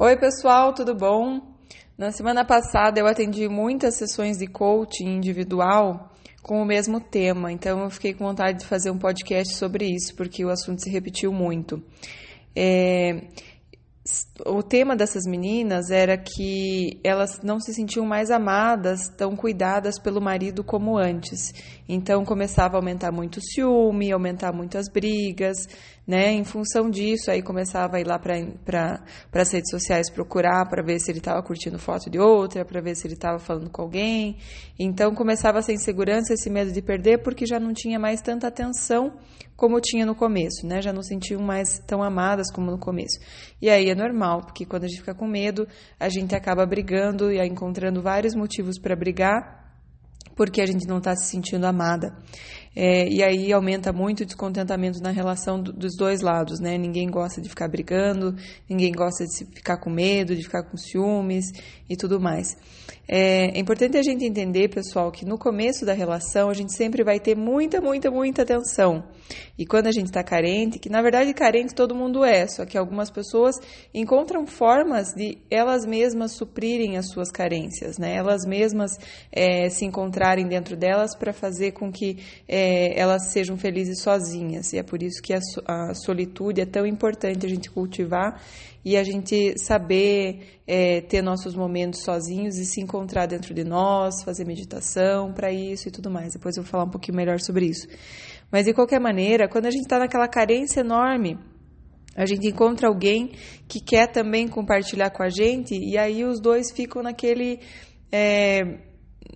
Oi, pessoal, tudo bom? Na semana passada eu atendi muitas sessões de coaching individual com o mesmo tema, então eu fiquei com vontade de fazer um podcast sobre isso, porque o assunto se repetiu muito. É, o tema dessas meninas era que elas não se sentiam mais amadas, tão cuidadas pelo marido como antes. Então começava a aumentar muito o ciúme, aumentar muito as brigas, né? Em função disso, aí começava a ir lá para as redes sociais procurar para ver se ele estava curtindo foto de outra, para ver se ele estava falando com alguém. Então começava essa insegurança, esse medo de perder, porque já não tinha mais tanta atenção como tinha no começo, né? Já não sentiam mais tão amadas como no começo. E aí é normal, porque quando a gente fica com medo, a gente acaba brigando e encontrando vários motivos para brigar porque a gente não está se sentindo amada. É, e aí aumenta muito o descontentamento na relação do, dos dois lados, né? Ninguém gosta de ficar brigando, ninguém gosta de ficar com medo, de ficar com ciúmes e tudo mais. É, é importante a gente entender, pessoal, que no começo da relação a gente sempre vai ter muita, muita, muita atenção. E quando a gente está carente, que na verdade carente todo mundo é, só que algumas pessoas encontram formas de elas mesmas suprirem as suas carências, né? Elas mesmas é, se encontrarem dentro delas para fazer com que é, elas sejam felizes sozinhas. E é por isso que a, a solitude é tão importante a gente cultivar e a gente saber é, ter nossos momentos sozinhos e se encontrar dentro de nós, fazer meditação para isso e tudo mais. Depois eu vou falar um pouquinho melhor sobre isso. Mas de qualquer maneira, quando a gente está naquela carência enorme, a gente encontra alguém que quer também compartilhar com a gente e aí os dois ficam naquele é,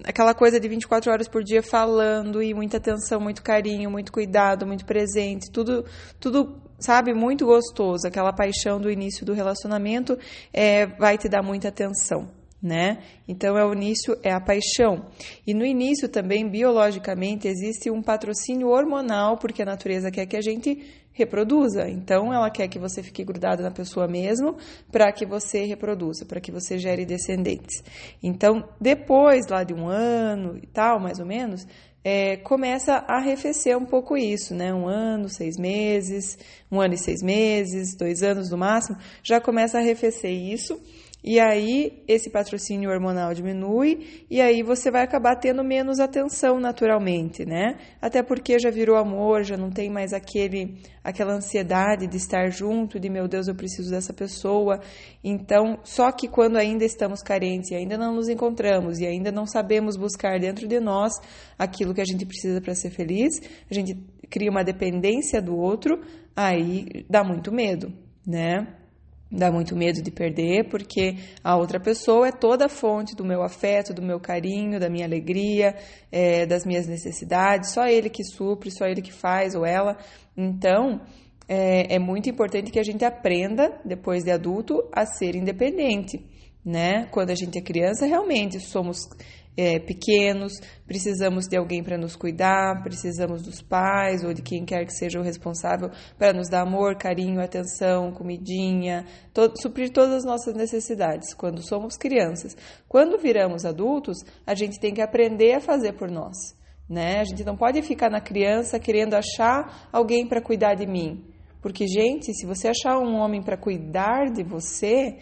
aquela coisa de 24 horas por dia falando e muita atenção, muito carinho, muito cuidado, muito presente, tudo, tudo sabe, muito gostoso. Aquela paixão do início do relacionamento é, vai te dar muita atenção. Né? Então é o início é a paixão. E no início também biologicamente existe um patrocínio hormonal porque a natureza quer que a gente reproduza. Então, ela quer que você fique grudado na pessoa mesmo para que você reproduza, para que você gere descendentes. Então, depois lá de um ano e tal, mais ou menos, é, começa a arrefecer um pouco isso, né? Um ano, seis meses, um ano e seis meses, dois anos no máximo, já começa a arrefecer isso. E aí esse patrocínio hormonal diminui e aí você vai acabar tendo menos atenção naturalmente, né? Até porque já virou amor, já não tem mais aquele aquela ansiedade de estar junto, de meu Deus, eu preciso dessa pessoa. Então, só que quando ainda estamos carentes e ainda não nos encontramos e ainda não sabemos buscar dentro de nós aquilo que a gente precisa para ser feliz, a gente cria uma dependência do outro, aí dá muito medo, né? Dá muito medo de perder, porque a outra pessoa é toda a fonte do meu afeto, do meu carinho, da minha alegria, é, das minhas necessidades. Só ele que supre, só ele que faz, ou ela. Então, é, é muito importante que a gente aprenda, depois de adulto, a ser independente. Né? Quando a gente é criança, realmente somos é, pequenos, precisamos de alguém para nos cuidar, precisamos dos pais ou de quem quer que seja o responsável para nos dar amor, carinho, atenção, comidinha, suprir todas as nossas necessidades quando somos crianças. Quando viramos adultos, a gente tem que aprender a fazer por nós. Né? A gente não pode ficar na criança querendo achar alguém para cuidar de mim. Porque, gente, se você achar um homem para cuidar de você,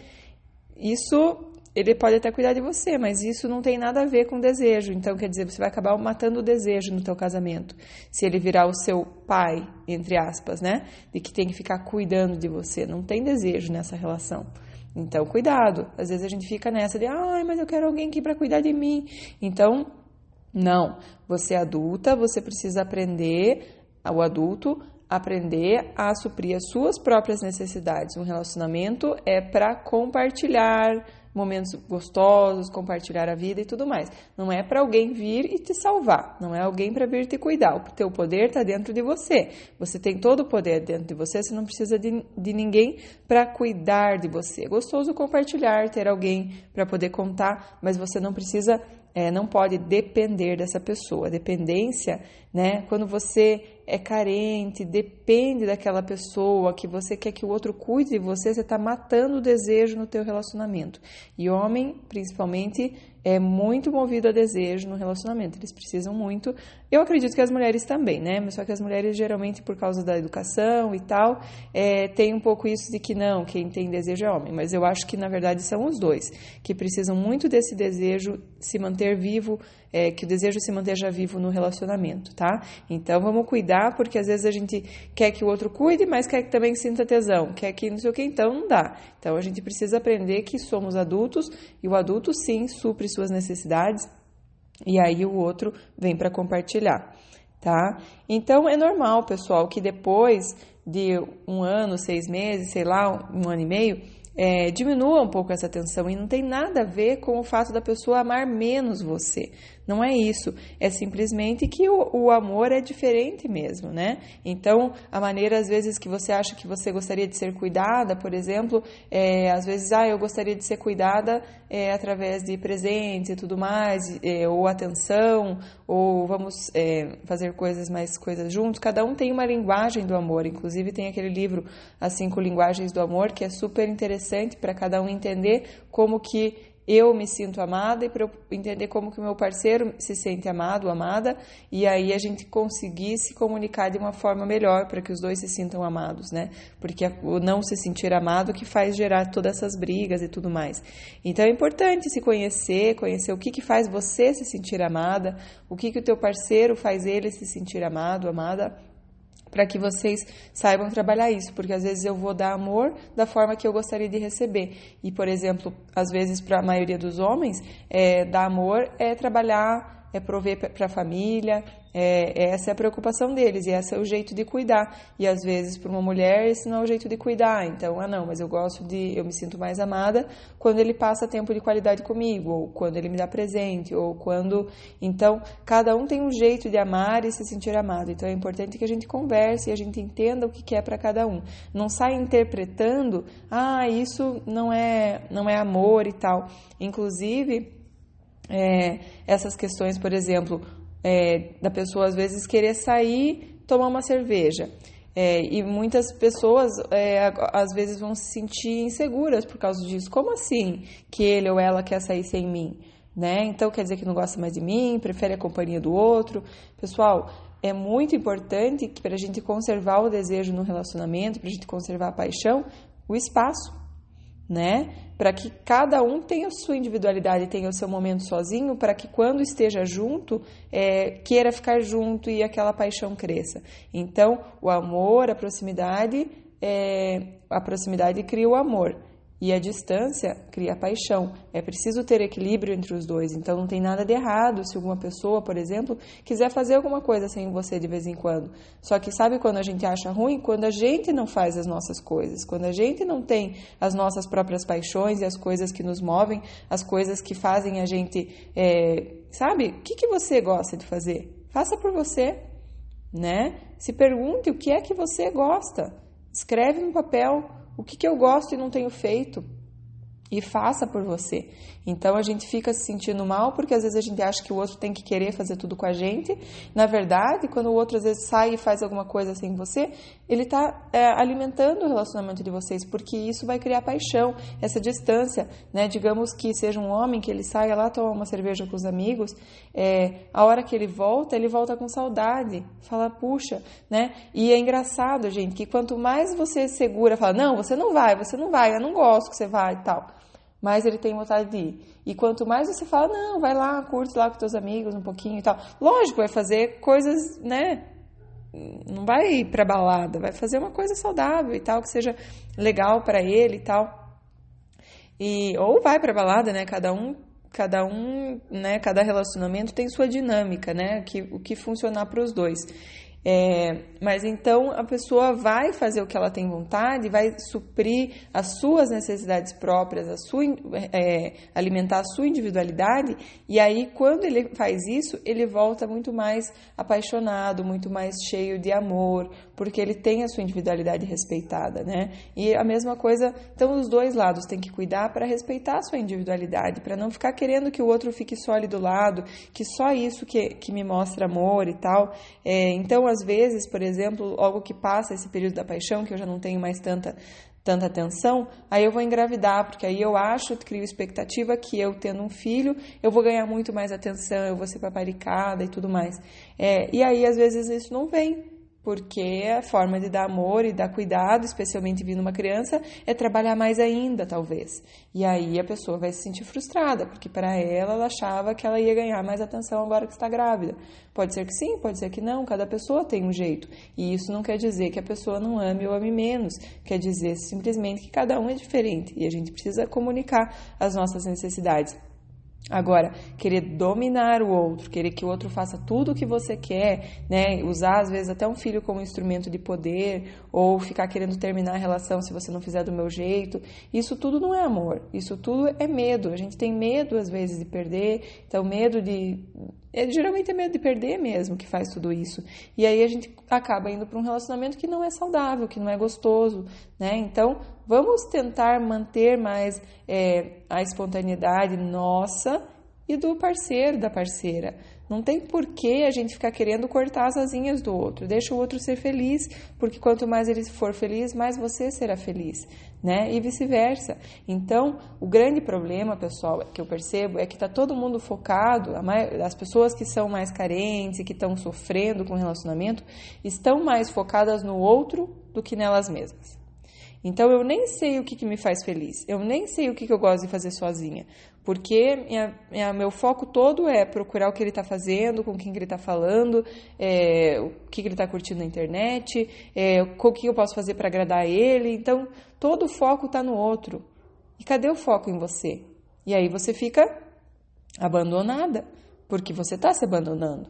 isso ele pode até cuidar de você, mas isso não tem nada a ver com desejo. Então, quer dizer, você vai acabar matando o desejo no teu casamento. Se ele virar o seu pai, entre aspas, né? De que tem que ficar cuidando de você. Não tem desejo nessa relação. Então, cuidado. Às vezes a gente fica nessa de, ai, mas eu quero alguém aqui para cuidar de mim. Então, não. Você é adulta, você precisa aprender, o adulto, aprender a suprir as suas próprias necessidades. Um relacionamento é para compartilhar momentos gostosos, compartilhar a vida e tudo mais. Não é para alguém vir e te salvar, não é alguém para vir te cuidar. O teu poder está dentro de você. Você tem todo o poder dentro de você, você não precisa de, de ninguém para cuidar de você. É gostoso compartilhar, ter alguém para poder contar, mas você não precisa é, não pode depender dessa pessoa. Dependência, né? Quando você é carente, depende daquela pessoa, que você quer que o outro cuide de você, você está matando o desejo no teu relacionamento. E homem, principalmente, é muito movido a desejo no relacionamento. Eles precisam muito. Eu acredito que as mulheres também, né? Mas só que as mulheres, geralmente, por causa da educação e tal, é, tem um pouco isso de que não, quem tem desejo é homem. Mas eu acho que, na verdade, são os dois, que precisam muito desse desejo se manter vivo, é, que o desejo se manteja vivo no relacionamento, tá? Então, vamos cuidar, porque às vezes a gente quer que o outro cuide, mas quer que também sinta tesão, quer que não sei o que, então não dá. Então, a gente precisa aprender que somos adultos e o adulto, sim, supre suas necessidades, e aí o outro vem para compartilhar, tá? Então é normal, pessoal, que depois de um ano, seis meses, sei lá, um ano e meio, é, diminua um pouco essa tensão e não tem nada a ver com o fato da pessoa amar menos você. Não é isso. É simplesmente que o, o, amor é diferente mesmo, né? Então, a maneira, às vezes, que você acha que você gostaria de ser cuidada, por exemplo, é, às vezes, ah, eu gostaria de ser cuidada é, através de presentes e tudo mais, é, ou atenção, ou vamos é, fazer coisas mais coisas juntos. Cada um tem uma linguagem do amor. Inclusive, tem aquele livro, As Cinco Linguagens do Amor, que é super interessante para cada um entender como que eu me sinto amada e para eu entender como que o meu parceiro se sente amado, amada, e aí a gente conseguir se comunicar de uma forma melhor para que os dois se sintam amados, né? Porque o não se sentir amado que faz gerar todas essas brigas e tudo mais. Então é importante se conhecer, conhecer o que que faz você se sentir amada, o que que o teu parceiro faz ele se sentir amado, amada, para que vocês saibam trabalhar isso, porque às vezes eu vou dar amor da forma que eu gostaria de receber. E, por exemplo, às vezes para a maioria dos homens, é, dar amor é trabalhar, é prover para a família, é, essa é a preocupação deles e esse é o jeito de cuidar. E às vezes, para uma mulher, esse não é o jeito de cuidar. Então, ah, não, mas eu gosto de. Eu me sinto mais amada quando ele passa tempo de qualidade comigo, ou quando ele me dá presente, ou quando. Então, cada um tem um jeito de amar e se sentir amado. Então, é importante que a gente converse e a gente entenda o que é para cada um. Não saia interpretando, ah, isso não é, não é amor e tal. Inclusive. É, essas questões, por exemplo, é, da pessoa às vezes querer sair, tomar uma cerveja. É, e muitas pessoas é, às vezes vão se sentir inseguras por causa disso. Como assim que ele ou ela quer sair sem mim? Né? Então quer dizer que não gosta mais de mim, prefere a companhia do outro. Pessoal, é muito importante para a gente conservar o desejo no relacionamento, para a gente conservar a paixão, o espaço né? Para que cada um tenha sua individualidade, tenha o seu momento sozinho, para que quando esteja junto, é, queira ficar junto e aquela paixão cresça. Então, o amor, a proximidade, é, a proximidade cria o amor. E a distância cria paixão. É preciso ter equilíbrio entre os dois. Então não tem nada de errado se alguma pessoa, por exemplo, quiser fazer alguma coisa sem você de vez em quando. Só que sabe quando a gente acha ruim? Quando a gente não faz as nossas coisas. Quando a gente não tem as nossas próprias paixões e as coisas que nos movem, as coisas que fazem a gente. É, sabe? O que, que você gosta de fazer? Faça por você. Né? Se pergunte o que é que você gosta. Escreve no papel o que, que eu gosto e não tenho feito? E faça por você. Então a gente fica se sentindo mal porque às vezes a gente acha que o outro tem que querer fazer tudo com a gente. Na verdade, quando o outro às vezes sai e faz alguma coisa sem você, ele está é, alimentando o relacionamento de vocês, porque isso vai criar paixão, essa distância. Né? Digamos que seja um homem que ele saia lá tomar uma cerveja com os amigos, é, a hora que ele volta, ele volta com saudade, fala, puxa, né? E é engraçado, gente, que quanto mais você segura, fala, não, você não vai, você não vai, eu não gosto que você vá e tal mais ele tem vontade de ir. E quanto mais você fala, não, vai lá, curte lá com teus amigos um pouquinho e tal. Lógico, vai fazer coisas, né? Não vai ir pra balada, vai fazer uma coisa saudável e tal, que seja legal para ele e tal. E, ou vai pra balada, né? Cada um, cada um, né? Cada relacionamento tem sua dinâmica, né? Que, o que funcionar para os dois. É, mas então a pessoa vai fazer o que ela tem vontade, vai suprir as suas necessidades próprias, a sua, é, alimentar a sua individualidade, e aí quando ele faz isso, ele volta muito mais apaixonado, muito mais cheio de amor, porque ele tem a sua individualidade respeitada, né? E a mesma coisa, então os dois lados têm que cuidar para respeitar a sua individualidade, para não ficar querendo que o outro fique só ali do lado, que só isso que, que me mostra amor e tal. É, então, às vezes, por exemplo, logo que passa esse período da paixão, que eu já não tenho mais tanta tanta atenção, aí eu vou engravidar, porque aí eu acho, crio expectativa que eu tendo um filho, eu vou ganhar muito mais atenção, eu vou ser paparicada e tudo mais. É, e aí, às vezes, isso não vem porque a forma de dar amor e dar cuidado, especialmente vindo uma criança, é trabalhar mais ainda, talvez. E aí a pessoa vai se sentir frustrada, porque para ela ela achava que ela ia ganhar mais atenção agora que está grávida. Pode ser que sim, pode ser que não, cada pessoa tem um jeito. E isso não quer dizer que a pessoa não ame ou ame menos, quer dizer simplesmente que cada um é diferente e a gente precisa comunicar as nossas necessidades. Agora, querer dominar o outro, querer que o outro faça tudo o que você quer, né? Usar às vezes até um filho como instrumento de poder, ou ficar querendo terminar a relação se você não fizer do meu jeito, isso tudo não é amor. Isso tudo é medo. A gente tem medo às vezes de perder, então medo de é, geralmente é medo de perder mesmo que faz tudo isso. E aí a gente acaba indo para um relacionamento que não é saudável, que não é gostoso, né? Então, vamos tentar manter mais é, a espontaneidade nossa e do parceiro, da parceira. Não tem porquê a gente ficar querendo cortar as asinhas do outro. Deixa o outro ser feliz, porque quanto mais ele for feliz, mais você será feliz, né? E vice-versa. Então, o grande problema, pessoal, que eu percebo é que está todo mundo focado, as pessoas que são mais carentes e que estão sofrendo com o relacionamento, estão mais focadas no outro do que nelas mesmas. Então eu nem sei o que, que me faz feliz, eu nem sei o que, que eu gosto de fazer sozinha, porque minha, minha, meu foco todo é procurar o que ele está fazendo, com quem que ele está falando, é, o que, que ele está curtindo na internet, é, o que eu posso fazer para agradar ele. Então todo o foco está no outro. E cadê o foco em você? E aí você fica abandonada, porque você está se abandonando,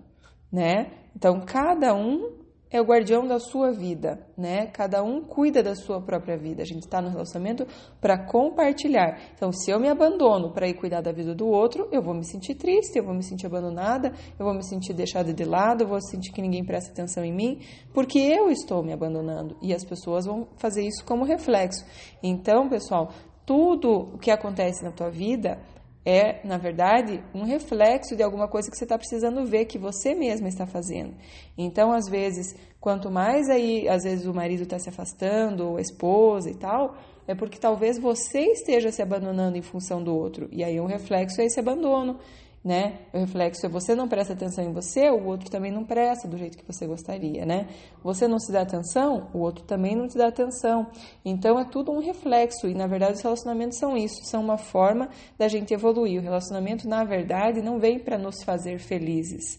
né? Então cada um é o guardião da sua vida, né? Cada um cuida da sua própria vida. A gente está no relacionamento para compartilhar. Então, se eu me abandono para ir cuidar da vida do outro, eu vou me sentir triste, eu vou me sentir abandonada, eu vou me sentir deixada de lado, eu vou sentir que ninguém presta atenção em mim, porque eu estou me abandonando e as pessoas vão fazer isso como reflexo. Então, pessoal, tudo o que acontece na tua vida é, na verdade, um reflexo de alguma coisa que você está precisando ver que você mesma está fazendo. Então, às vezes, quanto mais aí, às vezes o marido está se afastando, ou a esposa e tal, é porque talvez você esteja se abandonando em função do outro. E aí, um reflexo é esse abandono né? O reflexo é você não presta atenção em você, o outro também não presta do jeito que você gostaria, né? Você não se dá atenção, o outro também não te dá atenção. Então é tudo um reflexo e na verdade os relacionamentos são isso, são uma forma da gente evoluir. O relacionamento na verdade não vem para nos fazer felizes.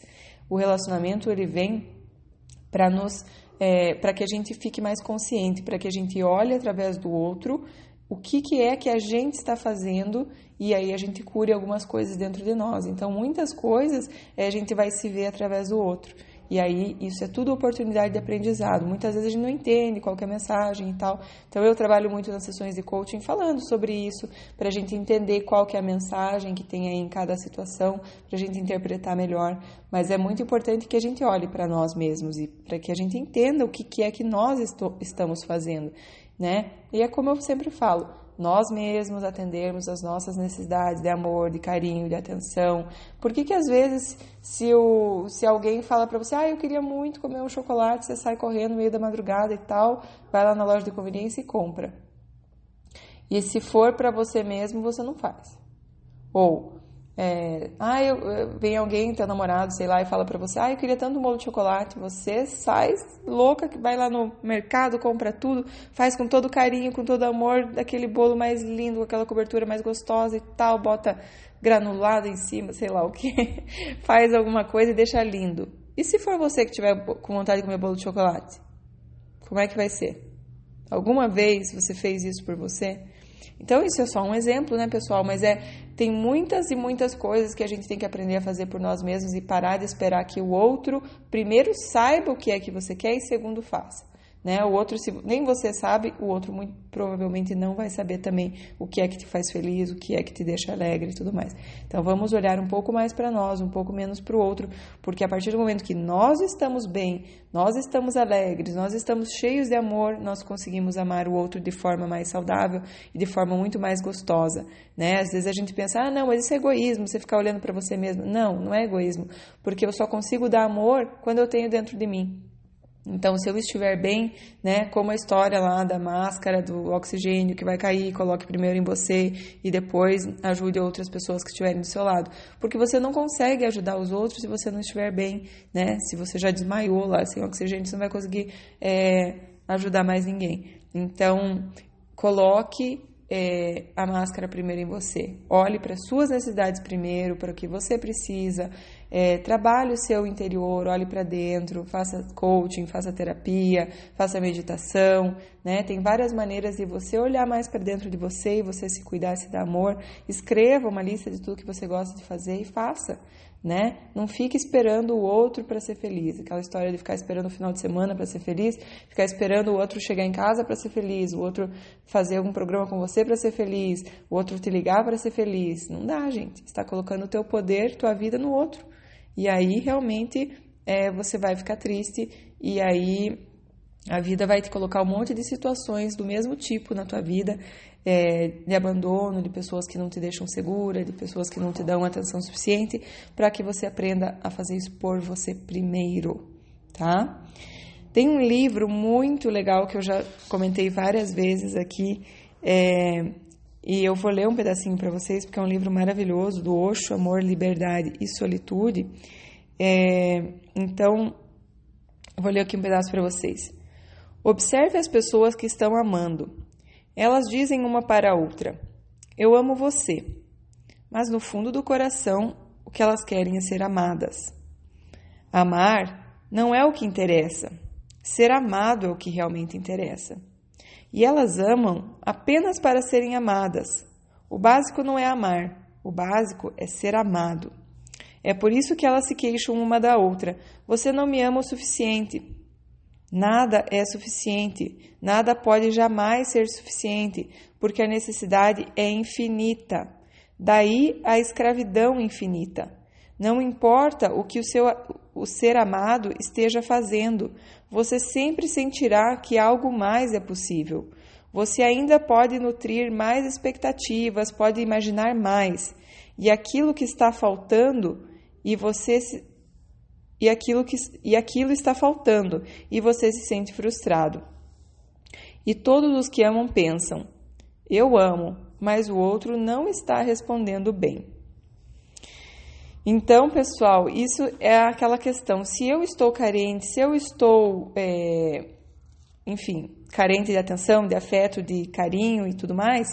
O relacionamento ele vem para nos é, para que a gente fique mais consciente, para que a gente olhe através do outro o que, que é que a gente está fazendo e aí a gente cure algumas coisas dentro de nós. Então, muitas coisas é, a gente vai se ver através do outro. E aí, isso é tudo oportunidade de aprendizado. Muitas vezes a gente não entende qual é a mensagem e tal. Então, eu trabalho muito nas sessões de coaching falando sobre isso, para a gente entender qual que é a mensagem que tem aí em cada situação, para a gente interpretar melhor. Mas é muito importante que a gente olhe para nós mesmos e para que a gente entenda o que, que é que nós estamos fazendo né? E é como eu sempre falo, nós mesmos atendermos as nossas necessidades de amor, de carinho, de atenção. Por que que às vezes se, o, se alguém fala para você, ah, eu queria muito comer um chocolate, você sai correndo no meio da madrugada e tal, vai lá na loja de conveniência e compra. E se for para você mesmo, você não faz. Ou é, ah, eu, vem alguém, teu namorado, sei lá, e fala para você, ah, eu queria tanto um bolo de chocolate. Você sai louca, que vai lá no mercado, compra tudo, faz com todo carinho, com todo amor, daquele bolo mais lindo, com aquela cobertura mais gostosa e tal, bota granulado em cima, sei lá o que, faz alguma coisa e deixa lindo. E se for você que tiver com vontade de comer bolo de chocolate? Como é que vai ser? Alguma vez você fez isso por você? Então, isso é só um exemplo, né, pessoal? Mas é tem muitas e muitas coisas que a gente tem que aprender a fazer por nós mesmos e parar de esperar que o outro, primeiro, saiba o que é que você quer e, segundo, faça. Né? O outro, se nem você sabe, o outro muito provavelmente não vai saber também o que é que te faz feliz, o que é que te deixa alegre e tudo mais. Então vamos olhar um pouco mais para nós, um pouco menos para o outro, porque a partir do momento que nós estamos bem, nós estamos alegres, nós estamos cheios de amor, nós conseguimos amar o outro de forma mais saudável e de forma muito mais gostosa. Né? Às vezes a gente pensa, ah, não, mas isso é egoísmo, você ficar olhando para você mesmo. Não, não é egoísmo, porque eu só consigo dar amor quando eu tenho dentro de mim. Então, se eu estiver bem, né, como a história lá da máscara do oxigênio que vai cair, coloque primeiro em você e depois ajude outras pessoas que estiverem do seu lado. Porque você não consegue ajudar os outros se você não estiver bem, né? Se você já desmaiou lá sem oxigênio, você não vai conseguir é, ajudar mais ninguém. Então, coloque é, a máscara primeiro em você. Olhe para as suas necessidades primeiro, para o que você precisa. É, trabalhe o seu interior, olhe para dentro, faça coaching, faça terapia, faça meditação. Né? Tem várias maneiras de você olhar mais para dentro de você e você se cuidar, se dar amor. Escreva uma lista de tudo que você gosta de fazer e faça né? Não fique esperando o outro para ser feliz. Aquela história de ficar esperando o final de semana para ser feliz, ficar esperando o outro chegar em casa para ser feliz, o outro fazer algum programa com você para ser feliz, o outro te ligar para ser feliz. Não dá, gente. Está colocando o teu poder, tua vida no outro. E aí realmente é, você vai ficar triste e aí a vida vai te colocar um monte de situações do mesmo tipo na tua vida é, de abandono, de pessoas que não te deixam segura, de pessoas que não te dão atenção suficiente, para que você aprenda a fazer isso por você primeiro, tá? Tem um livro muito legal que eu já comentei várias vezes aqui, é, e eu vou ler um pedacinho para vocês, porque é um livro maravilhoso, do Osho, Amor, Liberdade e Solitude. É, então, vou ler aqui um pedaço para vocês. Observe as pessoas que estão amando. Elas dizem uma para a outra: Eu amo você. Mas no fundo do coração, o que elas querem é ser amadas. Amar não é o que interessa. Ser amado é o que realmente interessa. E elas amam apenas para serem amadas. O básico não é amar, o básico é ser amado. É por isso que elas se queixam uma da outra. Você não me ama o suficiente. Nada é suficiente, nada pode jamais ser suficiente, porque a necessidade é infinita. Daí a escravidão infinita. Não importa o que o seu o ser amado esteja fazendo, você sempre sentirá que algo mais é possível. Você ainda pode nutrir mais expectativas, pode imaginar mais. E aquilo que está faltando, e você e aquilo, que, e aquilo está faltando e você se sente frustrado. E todos os que amam pensam: eu amo, mas o outro não está respondendo bem. Então, pessoal, isso é aquela questão. Se eu estou carente, se eu estou, é, enfim, carente de atenção, de afeto, de carinho e tudo mais,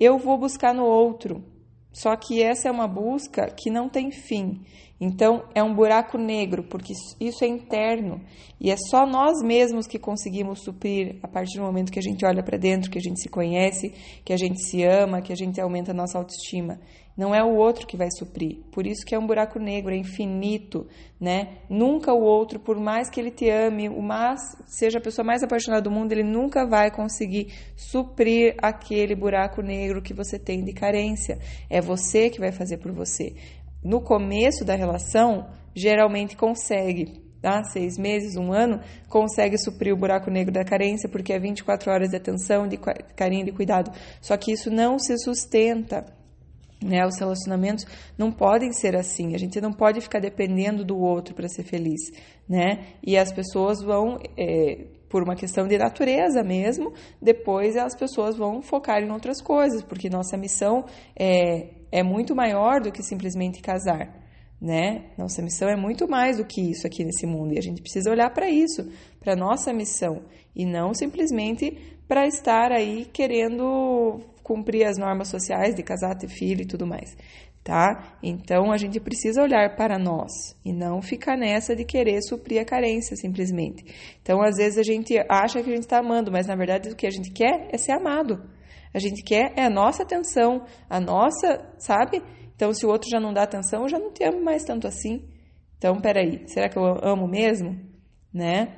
eu vou buscar no outro. Só que essa é uma busca que não tem fim. Então, é um buraco negro, porque isso é interno e é só nós mesmos que conseguimos suprir a partir do momento que a gente olha para dentro, que a gente se conhece, que a gente se ama, que a gente aumenta a nossa autoestima. Não é o outro que vai suprir. Por isso que é um buraco negro, é infinito, né? Nunca o outro, por mais que ele te ame, o mais, seja a pessoa mais apaixonada do mundo, ele nunca vai conseguir suprir aquele buraco negro que você tem de carência. É você que vai fazer por você no começo da relação, geralmente consegue, tá? Seis meses, um ano, consegue suprir o buraco negro da carência, porque é 24 horas de atenção, de carinho, de cuidado. Só que isso não se sustenta. Né, os relacionamentos não podem ser assim. A gente não pode ficar dependendo do outro para ser feliz, né? E as pessoas vão, é, por uma questão de natureza mesmo, depois as pessoas vão focar em outras coisas, porque nossa missão é é muito maior do que simplesmente casar, né? Nossa missão é muito mais do que isso aqui nesse mundo e a gente precisa olhar para isso, para nossa missão e não simplesmente para estar aí querendo cumprir as normas sociais de casar, ter filho e tudo mais, tá? Então a gente precisa olhar para nós e não ficar nessa de querer suprir a carência simplesmente. Então às vezes a gente acha que a gente está amando, mas na verdade o que a gente quer é ser amado. A gente quer é a nossa atenção, a nossa, sabe? Então, se o outro já não dá atenção, eu já não te amo mais tanto assim. Então, peraí, será que eu amo mesmo? Né?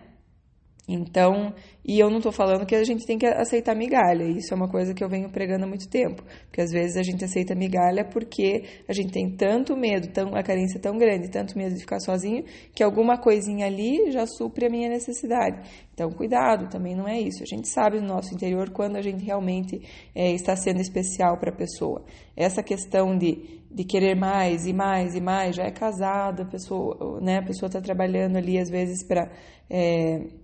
Então, e eu não estou falando que a gente tem que aceitar migalha, isso é uma coisa que eu venho pregando há muito tempo, porque às vezes a gente aceita migalha porque a gente tem tanto medo, tão, a carência é tão grande, tanto medo de ficar sozinho, que alguma coisinha ali já supre a minha necessidade. Então, cuidado, também não é isso. A gente sabe no nosso interior quando a gente realmente é, está sendo especial para a pessoa. Essa questão de, de querer mais e mais e mais, já é casada, a pessoa né, está trabalhando ali às vezes para. É,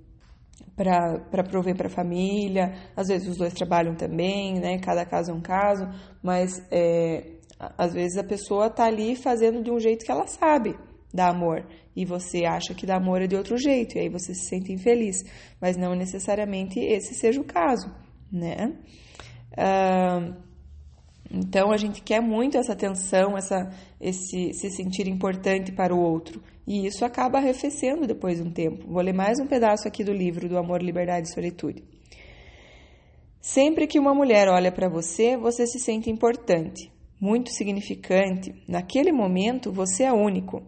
para prover para a família. Às vezes os dois trabalham também, né? Cada caso é um caso, mas é, às vezes a pessoa tá ali fazendo de um jeito que ela sabe dar amor e você acha que dar amor é de outro jeito e aí você se sente infeliz, mas não necessariamente esse seja o caso, né? Uh, então a gente quer muito essa atenção, essa, esse se sentir importante para o outro. E isso acaba arrefecendo depois de um tempo. Vou ler mais um pedaço aqui do livro do Amor, Liberdade e Solitude. Sempre que uma mulher olha para você, você se sente importante, muito significante. Naquele momento, você é único.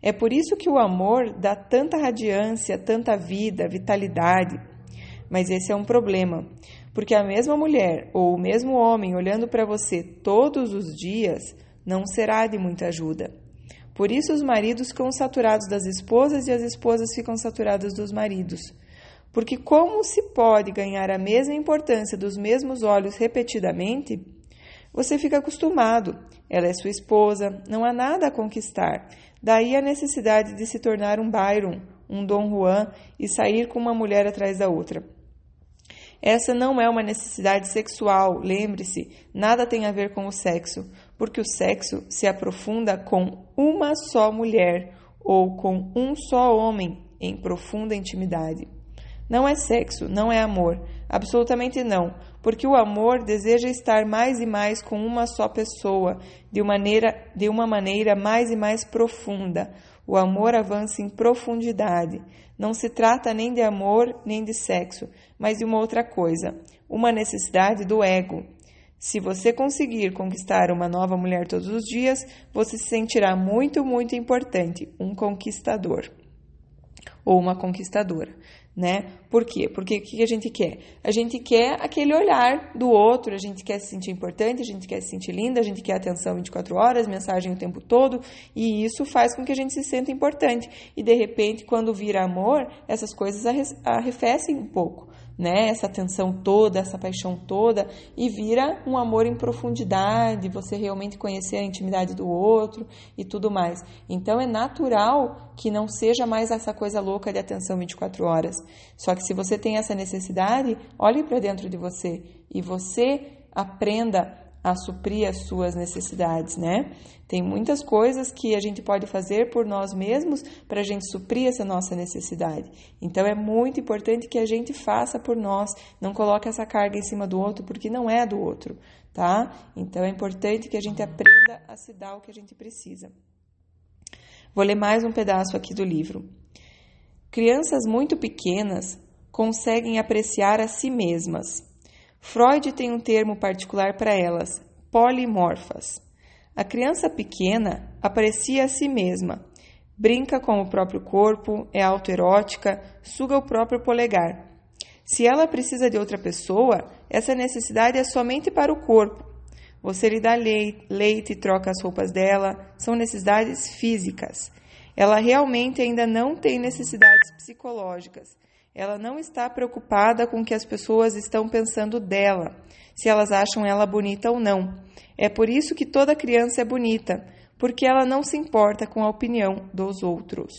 É por isso que o amor dá tanta radiância, tanta vida, vitalidade. Mas esse é um problema. Porque a mesma mulher ou o mesmo homem olhando para você todos os dias não será de muita ajuda. Por isso, os maridos ficam saturados das esposas e as esposas ficam saturadas dos maridos. Porque, como se pode ganhar a mesma importância dos mesmos olhos repetidamente? Você fica acostumado, ela é sua esposa, não há nada a conquistar. Daí a necessidade de se tornar um Byron, um Dom Juan e sair com uma mulher atrás da outra. Essa não é uma necessidade sexual, lembre-se, nada tem a ver com o sexo, porque o sexo se aprofunda com uma só mulher ou com um só homem em profunda intimidade. Não é sexo, não é amor, absolutamente não, porque o amor deseja estar mais e mais com uma só pessoa, de uma maneira, de uma maneira mais e mais profunda. O amor avança em profundidade. Não se trata nem de amor nem de sexo, mas de uma outra coisa, uma necessidade do ego. Se você conseguir conquistar uma nova mulher todos os dias, você se sentirá muito, muito importante, um conquistador ou uma conquistadora né? Por quê? Porque o que a gente quer? A gente quer aquele olhar do outro, a gente quer se sentir importante, a gente quer se sentir linda, a gente quer atenção 24 horas, mensagem o tempo todo, e isso faz com que a gente se sinta importante. E de repente, quando vira amor, essas coisas arrefecem um pouco né? Essa atenção toda, essa paixão toda e vira um amor em profundidade, você realmente conhecer a intimidade do outro e tudo mais. Então é natural que não seja mais essa coisa louca de atenção 24 horas. Só que se você tem essa necessidade, olhe para dentro de você e você aprenda a suprir as suas necessidades, né? Tem muitas coisas que a gente pode fazer por nós mesmos para a gente suprir essa nossa necessidade. Então é muito importante que a gente faça por nós, não coloque essa carga em cima do outro porque não é do outro, tá? Então é importante que a gente aprenda a se dar o que a gente precisa. Vou ler mais um pedaço aqui do livro. Crianças muito pequenas conseguem apreciar a si mesmas Freud tem um termo particular para elas, polimorfas. A criança pequena aprecia a si mesma, brinca com o próprio corpo, é autoerótica, suga o próprio polegar. Se ela precisa de outra pessoa, essa necessidade é somente para o corpo. Você lhe dá leite, leite e troca as roupas dela, são necessidades físicas. Ela realmente ainda não tem necessidades psicológicas. Ela não está preocupada com o que as pessoas estão pensando dela, se elas acham ela bonita ou não. É por isso que toda criança é bonita, porque ela não se importa com a opinião dos outros.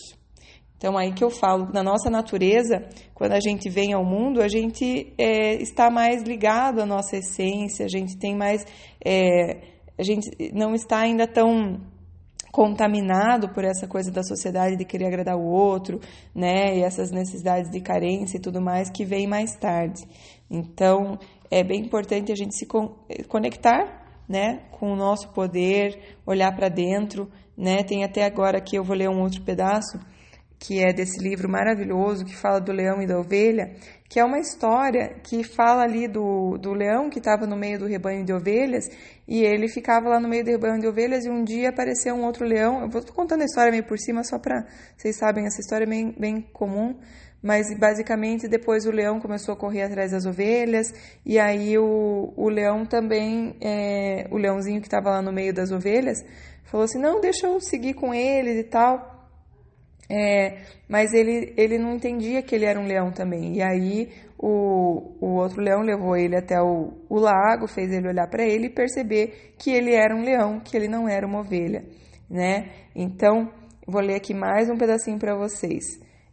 Então, aí que eu falo, na nossa natureza, quando a gente vem ao mundo, a gente é, está mais ligado à nossa essência, a gente tem mais. É, a gente não está ainda tão contaminado por essa coisa da sociedade de querer agradar o outro, né? E essas necessidades de carência e tudo mais que vem mais tarde. Então, é bem importante a gente se conectar, né, com o nosso poder, olhar para dentro, né? Tem até agora aqui eu vou ler um outro pedaço que é desse livro maravilhoso que fala do leão e da ovelha, que é uma história que fala ali do, do leão que estava no meio do rebanho de ovelhas e ele ficava lá no meio do rebanho de ovelhas e um dia apareceu um outro leão. Eu vou contando a história meio por cima só para vocês sabem, essa história é bem, bem comum, mas basicamente depois o leão começou a correr atrás das ovelhas e aí o, o leão também, é, o leãozinho que estava lá no meio das ovelhas, falou assim, não, deixa eu seguir com eles e tal. É, mas ele, ele não entendia que ele era um leão também. E aí o, o outro leão levou ele até o, o lago, fez ele olhar para ele e perceber que ele era um leão, que ele não era uma ovelha, né? Então, vou ler aqui mais um pedacinho para vocês.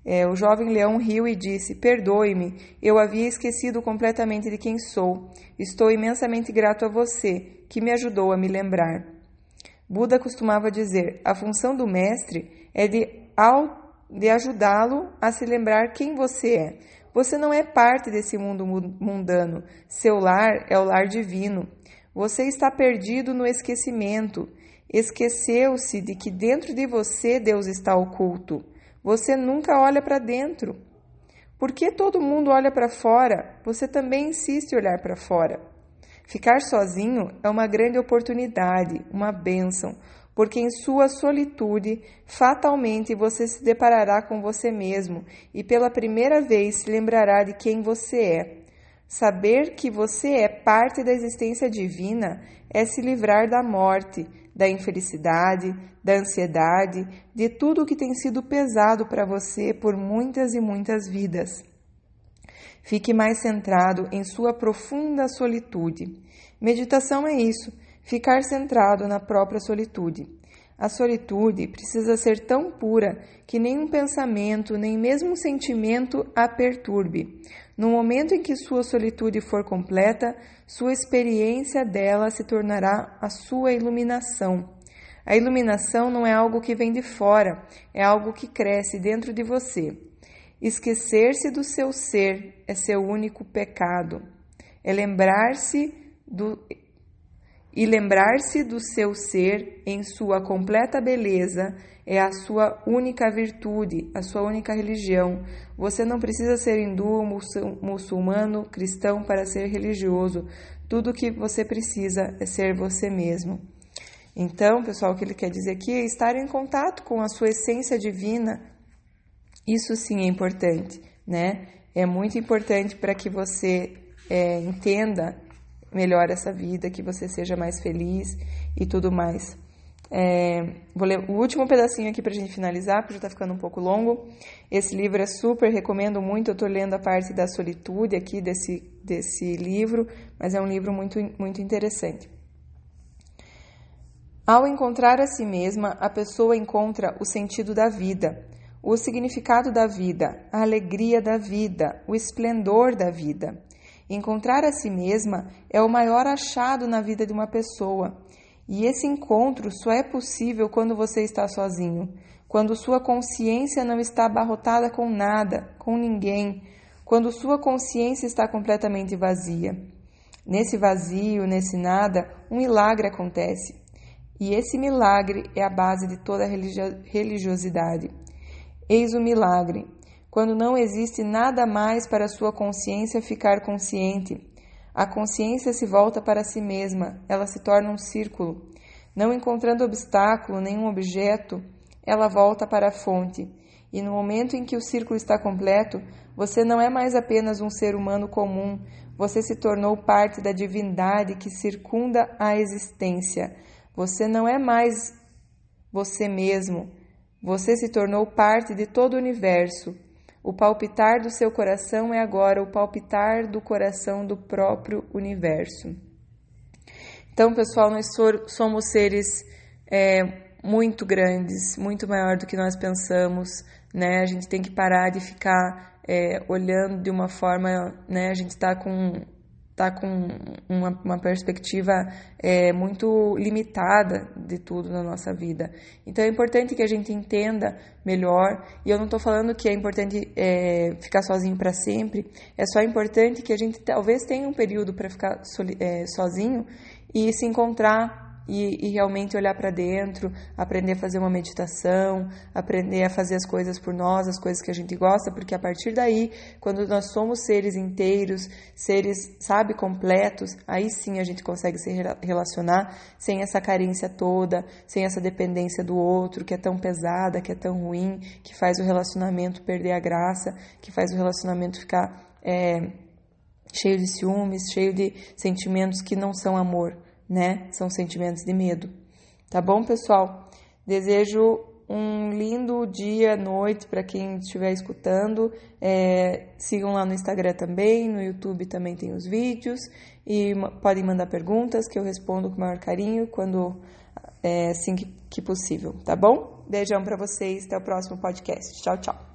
É, o jovem leão riu e disse: Perdoe-me, eu havia esquecido completamente de quem sou. Estou imensamente grato a você, que me ajudou a me lembrar. Buda costumava dizer: a função do mestre é de, de ajudá-lo a se lembrar quem você é. Você não é parte desse mundo mundano. Seu lar é o lar divino. Você está perdido no esquecimento. Esqueceu-se de que dentro de você Deus está oculto. Você nunca olha para dentro. Por que todo mundo olha para fora? Você também insiste em olhar para fora. Ficar sozinho é uma grande oportunidade, uma bênção, porque em sua solitude, fatalmente você se deparará com você mesmo e pela primeira vez se lembrará de quem você é. Saber que você é parte da existência divina é se livrar da morte, da infelicidade, da ansiedade, de tudo o que tem sido pesado para você por muitas e muitas vidas. Fique mais centrado em sua profunda solitude. Meditação é isso, ficar centrado na própria solitude. A solitude precisa ser tão pura que nenhum pensamento, nem mesmo sentimento a perturbe. No momento em que sua solitude for completa, sua experiência dela se tornará a sua iluminação. A iluminação não é algo que vem de fora, é algo que cresce dentro de você. Esquecer-se do seu ser é seu único pecado. É lembrar-se do e lembrar-se do seu ser em sua completa beleza é a sua única virtude, a sua única religião. Você não precisa ser hindu, muçulmano, cristão para ser religioso. Tudo o que você precisa é ser você mesmo. Então, pessoal, o que ele quer dizer aqui é estar em contato com a sua essência divina. Isso sim é importante, né? É muito importante para que você é, entenda melhor essa vida, que você seja mais feliz e tudo mais. É, vou ler o último pedacinho aqui para a gente finalizar, porque já está ficando um pouco longo. Esse livro é super, recomendo muito. Eu estou lendo a parte da solitude aqui desse, desse livro, mas é um livro muito, muito interessante. Ao encontrar a si mesma, a pessoa encontra o sentido da vida, o significado da vida, a alegria da vida, o esplendor da vida. Encontrar a si mesma é o maior achado na vida de uma pessoa. E esse encontro só é possível quando você está sozinho, quando sua consciência não está abarrotada com nada, com ninguém, quando sua consciência está completamente vazia. Nesse vazio, nesse nada, um milagre acontece. E esse milagre é a base de toda religiosidade. Eis o milagre quando não existe nada mais para sua consciência ficar consciente. A consciência se volta para si mesma, ela se torna um círculo. Não encontrando obstáculo, nenhum objeto, ela volta para a fonte. E no momento em que o círculo está completo, você não é mais apenas um ser humano comum, você se tornou parte da divindade que circunda a existência. Você não é mais você mesmo, você se tornou parte de todo o universo. O palpitar do seu coração é agora o palpitar do coração do próprio universo. Então, pessoal, nós somos seres é, muito grandes, muito maior do que nós pensamos, né? A gente tem que parar de ficar é, olhando de uma forma, né? A gente está com está com uma, uma perspectiva é, muito limitada de tudo na nossa vida. Então é importante que a gente entenda melhor. E eu não estou falando que é importante é, ficar sozinho para sempre. É só importante que a gente talvez tenha um período para ficar é, sozinho e se encontrar e, e realmente olhar para dentro, aprender a fazer uma meditação, aprender a fazer as coisas por nós, as coisas que a gente gosta, porque a partir daí, quando nós somos seres inteiros, seres, sabe, completos, aí sim a gente consegue se relacionar sem essa carência toda, sem essa dependência do outro, que é tão pesada, que é tão ruim, que faz o relacionamento perder a graça, que faz o relacionamento ficar. É, cheio de ciúmes, cheio de sentimentos que não são amor né? São sentimentos de medo. Tá bom, pessoal? Desejo um lindo dia, noite para quem estiver escutando. É, sigam lá no Instagram também, no YouTube também tem os vídeos e podem mandar perguntas que eu respondo com o maior carinho quando é, assim que, que possível, tá bom? Beijão para vocês, até o próximo podcast. Tchau, tchau.